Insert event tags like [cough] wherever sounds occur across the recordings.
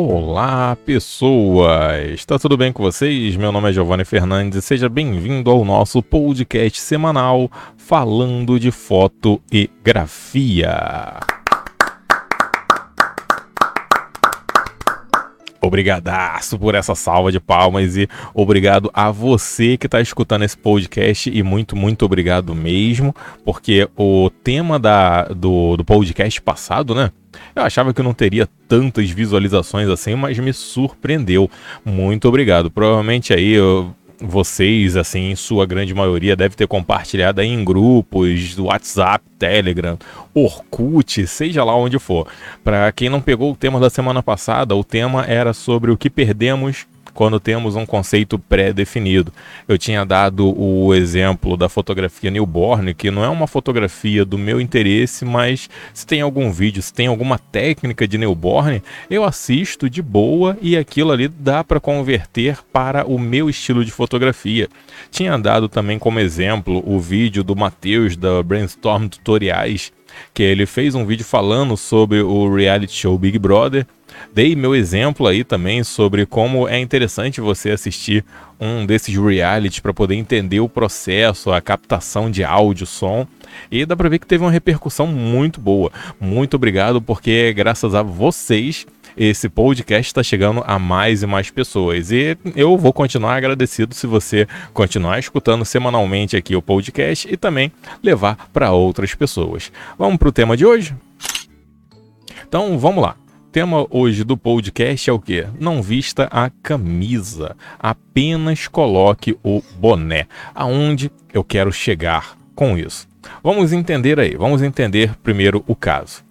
Olá, pessoas! Está tudo bem com vocês? Meu nome é Giovanni Fernandes e seja bem-vindo ao nosso podcast semanal falando de foto e grafia. Obrigadaço por essa salva de palmas e obrigado a você que está escutando esse podcast e muito, muito obrigado mesmo, porque o tema da, do, do podcast passado, né? Eu achava que não teria tantas visualizações assim, mas me surpreendeu. Muito obrigado. Provavelmente aí eu vocês, assim, em sua grande maioria, deve ter compartilhado aí em grupos, do WhatsApp, Telegram, Orkut, seja lá onde for. Para quem não pegou o tema da semana passada, o tema era sobre o que perdemos quando temos um conceito pré-definido. Eu tinha dado o exemplo da fotografia newborn, que não é uma fotografia do meu interesse, mas se tem algum vídeo, se tem alguma técnica de newborn, eu assisto de boa e aquilo ali dá para converter para o meu estilo de fotografia. Tinha dado também como exemplo o vídeo do Matheus da Brainstorm Tutoriais, que ele fez um vídeo falando sobre o reality show Big Brother Dei meu exemplo aí também sobre como é interessante você assistir um desses realities para poder entender o processo, a captação de áudio, som. E dá para ver que teve uma repercussão muito boa. Muito obrigado, porque graças a vocês esse podcast está chegando a mais e mais pessoas. E eu vou continuar agradecido se você continuar escutando semanalmente aqui o podcast e também levar para outras pessoas. Vamos para o tema de hoje? Então vamos lá tema hoje do podcast é o que? Não vista a camisa, apenas coloque o boné. Aonde eu quero chegar com isso? Vamos entender aí, vamos entender primeiro o caso.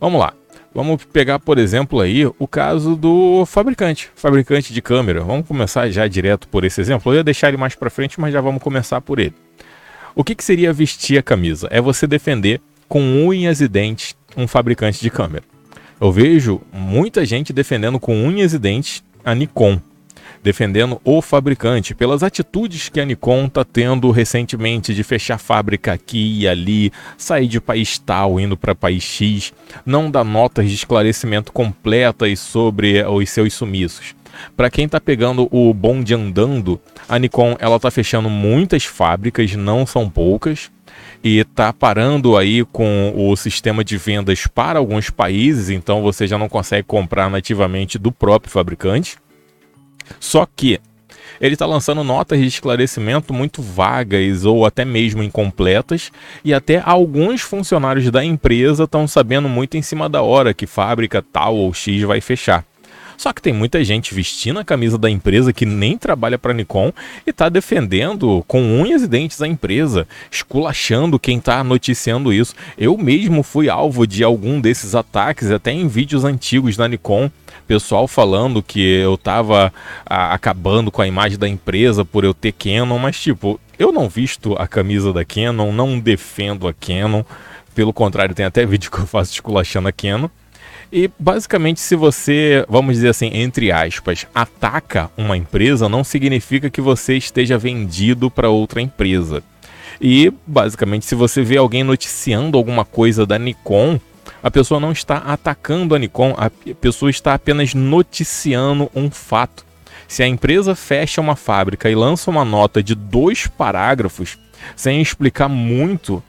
Vamos lá. Vamos pegar, por exemplo, aí o caso do fabricante, fabricante de câmera. Vamos começar já direto por esse exemplo. Eu ia deixar ele mais para frente, mas já vamos começar por ele. O que, que seria vestir a camisa? É você defender com unhas e dentes um fabricante de câmera. Eu vejo muita gente defendendo com unhas e dentes a Nikon, defendendo o fabricante pelas atitudes que a Nikon está tendo recentemente de fechar fábrica aqui e ali, sair de país tal indo para país X, não dar notas de esclarecimento completas sobre os seus sumiços. Para quem está pegando o bonde andando, a Nikon ela está fechando muitas fábricas, não são poucas e está parando aí com o sistema de vendas para alguns países, então você já não consegue comprar nativamente do próprio fabricante. Só que ele está lançando notas de esclarecimento muito vagas ou até mesmo incompletas, e até alguns funcionários da empresa estão sabendo muito em cima da hora que fábrica tal ou X vai fechar. Só que tem muita gente vestindo a camisa da empresa que nem trabalha para Nikon e está defendendo com unhas e dentes a empresa, esculachando quem está noticiando isso. Eu mesmo fui alvo de algum desses ataques, até em vídeos antigos da Nikon pessoal falando que eu estava acabando com a imagem da empresa por eu ter Canon, mas tipo, eu não visto a camisa da Canon, não defendo a Canon. Pelo contrário, tem até [laughs] vídeo que eu faço esculachando a Canon. E basicamente, se você, vamos dizer assim, entre aspas, ataca uma empresa, não significa que você esteja vendido para outra empresa. E basicamente, se você vê alguém noticiando alguma coisa da Nikon, a pessoa não está atacando a Nikon, a pessoa está apenas noticiando um fato. Se a empresa fecha uma fábrica e lança uma nota de dois parágrafos, sem explicar muito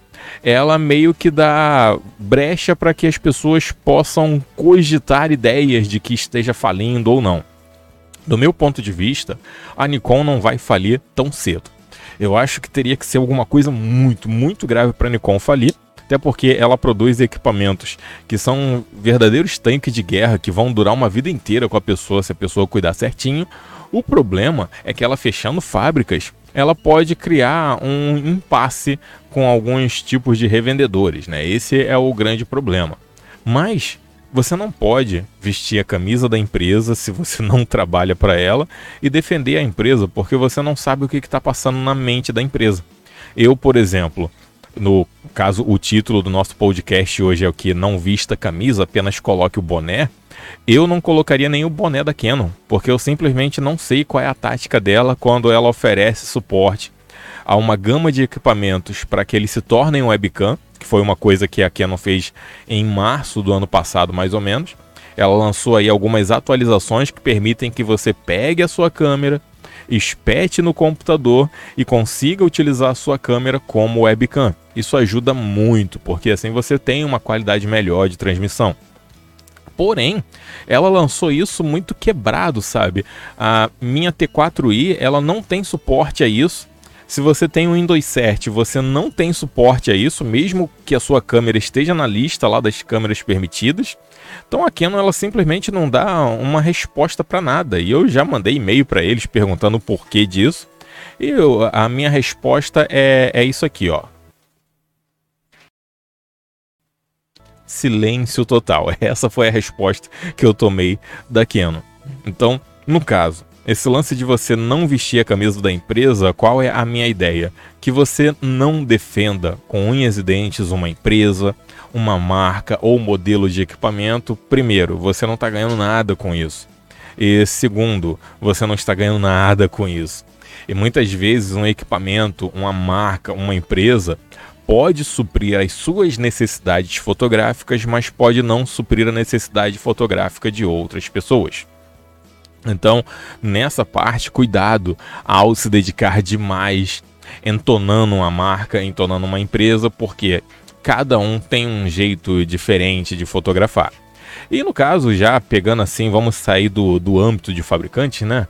ela meio que dá brecha para que as pessoas possam cogitar ideias de que esteja falindo ou não. Do meu ponto de vista, a Nikon não vai falir tão cedo. Eu acho que teria que ser alguma coisa muito, muito grave para a Nikon falir, até porque ela produz equipamentos que são verdadeiros tanques de guerra que vão durar uma vida inteira com a pessoa se a pessoa cuidar certinho. O problema é que ela fechando fábricas, ela pode criar um impasse com alguns tipos de revendedores, né? Esse é o grande problema. Mas você não pode vestir a camisa da empresa se você [laughs] não trabalha para ela e defender a empresa porque você não sabe o que está passando na mente da empresa. Eu, por exemplo, no caso, o título do nosso podcast hoje é o que não vista camisa, apenas coloque o boné eu não colocaria nem o boné da Canon, porque eu simplesmente não sei qual é a tática dela quando ela oferece suporte a uma gama de equipamentos para que eles se tornem um webcam, que foi uma coisa que a Canon fez em março do ano passado, mais ou menos. ela lançou aí algumas atualizações que permitem que você pegue a sua câmera, espete no computador e consiga utilizar a sua câmera como webcam. Isso ajuda muito, porque assim você tem uma qualidade melhor de transmissão. Porém, ela lançou isso muito quebrado, sabe? A minha T4i, ela não tem suporte a isso. Se você tem um Windows 7, você não tem suporte a isso, mesmo que a sua câmera esteja na lista lá das câmeras permitidas. Então a Canon ela simplesmente não dá uma resposta para nada. E eu já mandei e-mail para eles perguntando o porquê disso. E eu, a minha resposta é, é isso aqui, ó. silêncio total. [laughs] Essa foi a resposta que eu tomei da Canon. Então, no caso, esse lance de você não vestir a camisa da empresa, qual é a minha ideia? Que você não defenda com unhas e dentes uma empresa, uma marca ou modelo de equipamento. Primeiro, você não está ganhando nada com isso. E segundo, você não está ganhando nada com isso. E muitas vezes um equipamento, uma marca, uma empresa pode suprir as suas necessidades fotográficas, mas pode não suprir a necessidade fotográfica de outras pessoas. Então, nessa parte, cuidado ao se dedicar demais entonando uma marca, entonando uma empresa, porque cada um tem um jeito diferente de fotografar. E no caso, já pegando assim, vamos sair do, do âmbito de fabricante, né?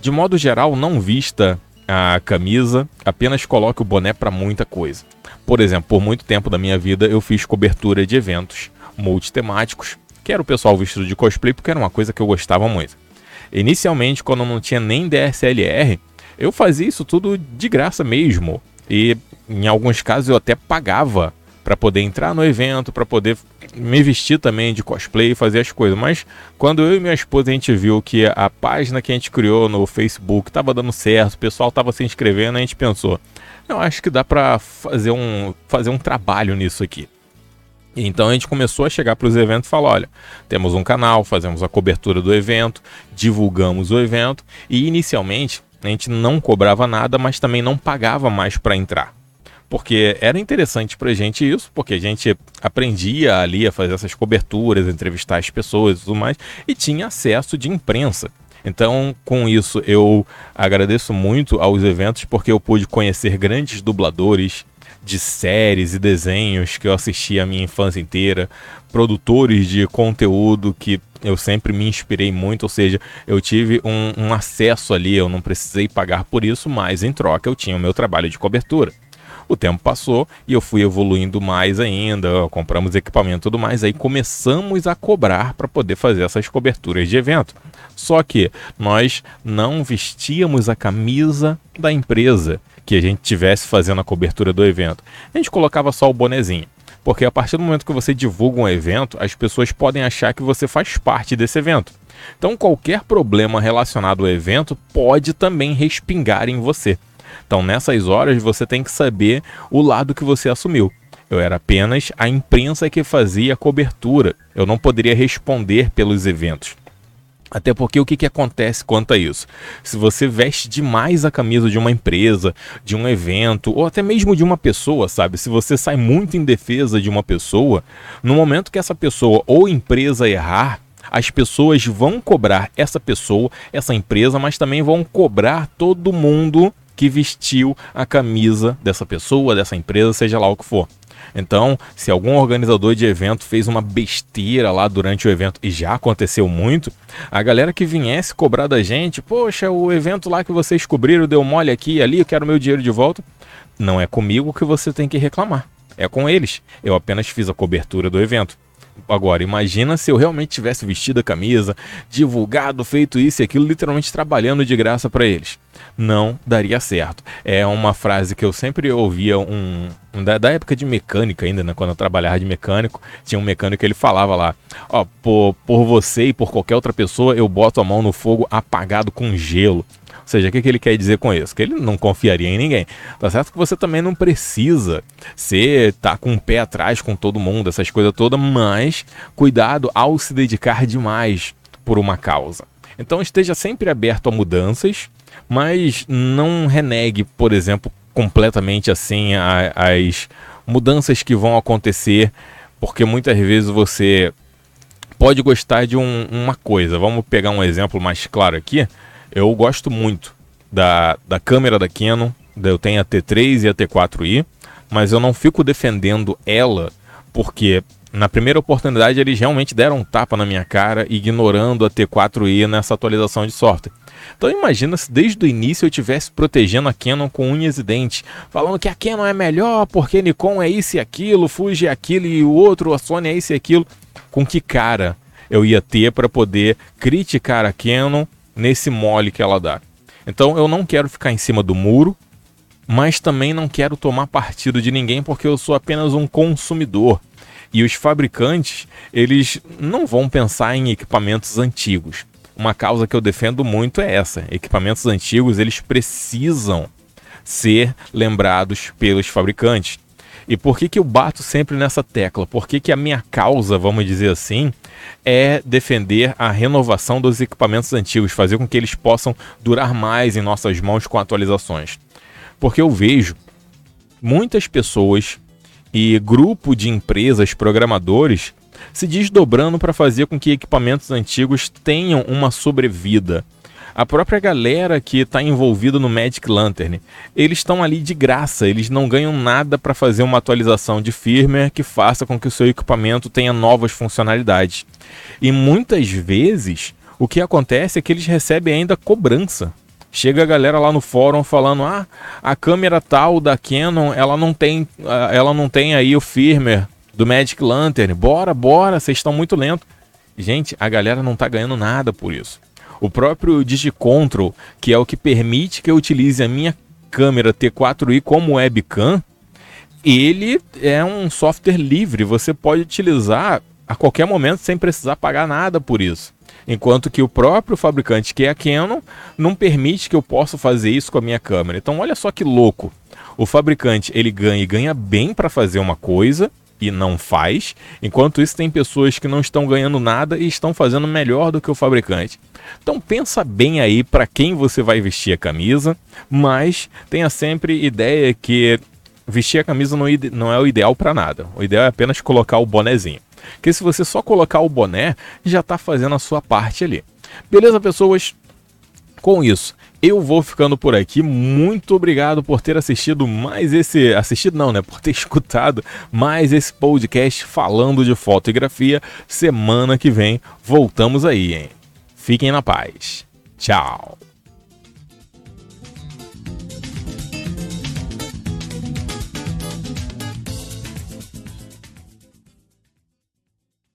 De modo geral, não vista a camisa, apenas coloque o boné para muita coisa. Por exemplo, por muito tempo da minha vida eu fiz cobertura de eventos multitemáticos, que era o pessoal vestido de cosplay, porque era uma coisa que eu gostava muito. Inicialmente, quando não tinha nem DSLR, eu fazia isso tudo de graça mesmo. E em alguns casos eu até pagava para poder entrar no evento, para poder me vestir também de cosplay e fazer as coisas. Mas quando eu e minha esposa a gente viu que a página que a gente criou no Facebook estava dando certo, o pessoal estava se inscrevendo, a gente pensou: eu acho que dá para fazer um, fazer um trabalho nisso aqui. Então a gente começou a chegar para os eventos e falar: olha, temos um canal, fazemos a cobertura do evento, divulgamos o evento e inicialmente a gente não cobrava nada, mas também não pagava mais para entrar. Porque era interessante para a gente isso, porque a gente aprendia ali a fazer essas coberturas, entrevistar as pessoas e tudo mais, e tinha acesso de imprensa. Então, com isso, eu agradeço muito aos eventos porque eu pude conhecer grandes dubladores de séries e desenhos que eu assisti a minha infância inteira, produtores de conteúdo que eu sempre me inspirei muito, ou seja, eu tive um, um acesso ali, eu não precisei pagar por isso, mas em troca eu tinha o meu trabalho de cobertura. O tempo passou e eu fui evoluindo mais ainda, compramos equipamento e tudo mais, aí começamos a cobrar para poder fazer essas coberturas de evento. Só que nós não vestíamos a camisa da empresa que a gente tivesse fazendo a cobertura do evento. A gente colocava só o bonezinho. Porque a partir do momento que você divulga um evento, as pessoas podem achar que você faz parte desse evento. Então, qualquer problema relacionado ao evento pode também respingar em você. Então, nessas horas, você tem que saber o lado que você assumiu. Eu era apenas a imprensa que fazia a cobertura. Eu não poderia responder pelos eventos. Até porque o que, que acontece quanto a isso? Se você veste demais a camisa de uma empresa, de um evento, ou até mesmo de uma pessoa, sabe? Se você sai muito em defesa de uma pessoa, no momento que essa pessoa ou empresa errar, as pessoas vão cobrar essa pessoa, essa empresa, mas também vão cobrar todo mundo que vestiu a camisa dessa pessoa, dessa empresa, seja lá o que for. Então, se algum organizador de evento fez uma besteira lá durante o evento, e já aconteceu muito, a galera que viesse cobrar da gente, poxa, o evento lá que vocês cobriram deu mole aqui e ali, eu quero meu dinheiro de volta. Não é comigo que você tem que reclamar, é com eles. Eu apenas fiz a cobertura do evento. Agora, imagina se eu realmente tivesse vestido a camisa, divulgado, feito isso e aquilo, literalmente trabalhando de graça para eles. Não daria certo. É uma frase que eu sempre ouvia um, da, da, época de mecânica ainda, né? Quando eu trabalhava de mecânico, tinha um mecânico que ele falava lá: Ó, por, por você e por qualquer outra pessoa, eu boto a mão no fogo apagado com gelo seja, o que, que ele quer dizer com isso? Que ele não confiaria em ninguém. Tá certo que você também não precisa ser, tá com o um pé atrás com todo mundo, essas coisas todas, mas cuidado ao se dedicar demais por uma causa. Então esteja sempre aberto a mudanças, mas não renegue, por exemplo, completamente assim a, as mudanças que vão acontecer, porque muitas vezes você pode gostar de um, uma coisa. Vamos pegar um exemplo mais claro aqui. Eu gosto muito da, da câmera da Canon. Eu tenho a T3 e a T4i, mas eu não fico defendendo ela porque na primeira oportunidade eles realmente deram um tapa na minha cara, ignorando a T4i nessa atualização de software. Então imagina se desde o início eu estivesse protegendo a Canon com unhas e dentes, falando que a Canon é melhor porque Nikon é isso e aquilo, Fuji é aquilo e o outro, a Sony é isso e aquilo. Com que cara eu ia ter para poder criticar a Canon nesse mole que ela dá? Então eu não quero ficar em cima do muro, mas também não quero tomar partido de ninguém porque eu sou apenas um consumidor. E os fabricantes, eles não vão pensar em equipamentos antigos. Uma causa que eu defendo muito é essa. Equipamentos antigos, eles precisam ser lembrados pelos fabricantes. E por que, que eu bato sempre nessa tecla? Por que, que a minha causa, vamos dizer assim, é defender a renovação dos equipamentos antigos, fazer com que eles possam durar mais em nossas mãos com atualizações? Porque eu vejo muitas pessoas e grupo de empresas programadores se desdobrando para fazer com que equipamentos antigos tenham uma sobrevida. A própria galera que está envolvida no Magic Lantern, eles estão ali de graça, eles não ganham nada para fazer uma atualização de firmware que faça com que o seu equipamento tenha novas funcionalidades. E muitas vezes o que acontece é que eles recebem ainda cobrança. Chega a galera lá no fórum falando: "Ah, a câmera tal da Canon, ela não tem, ela não tem aí o firmware do Magic Lantern. Bora, bora, vocês estão muito lentos". Gente, a galera não tá ganhando nada por isso. O próprio Digicontrol, que é o que permite que eu utilize a minha câmera T4i como webcam, ele é um software livre, você pode utilizar a qualquer momento sem precisar pagar nada por isso. Enquanto que o próprio fabricante, que é a Canon, não permite que eu possa fazer isso com a minha câmera. Então olha só que louco. O fabricante ele ganha e ganha bem para fazer uma coisa e não faz, enquanto isso tem pessoas que não estão ganhando nada e estão fazendo melhor do que o fabricante. Então pensa bem aí para quem você vai vestir a camisa, mas tenha sempre ideia que vestir a camisa não, não é o ideal para nada. O ideal é apenas colocar o bonezinho. Porque se você só colocar o boné, já está fazendo a sua parte ali. Beleza, pessoas? Com isso, eu vou ficando por aqui. Muito obrigado por ter assistido mais esse. Assistido não, né? Por ter [laughs] escutado mais esse podcast falando de fotografia. Semana que vem voltamos aí, hein? Fiquem na paz. Tchau.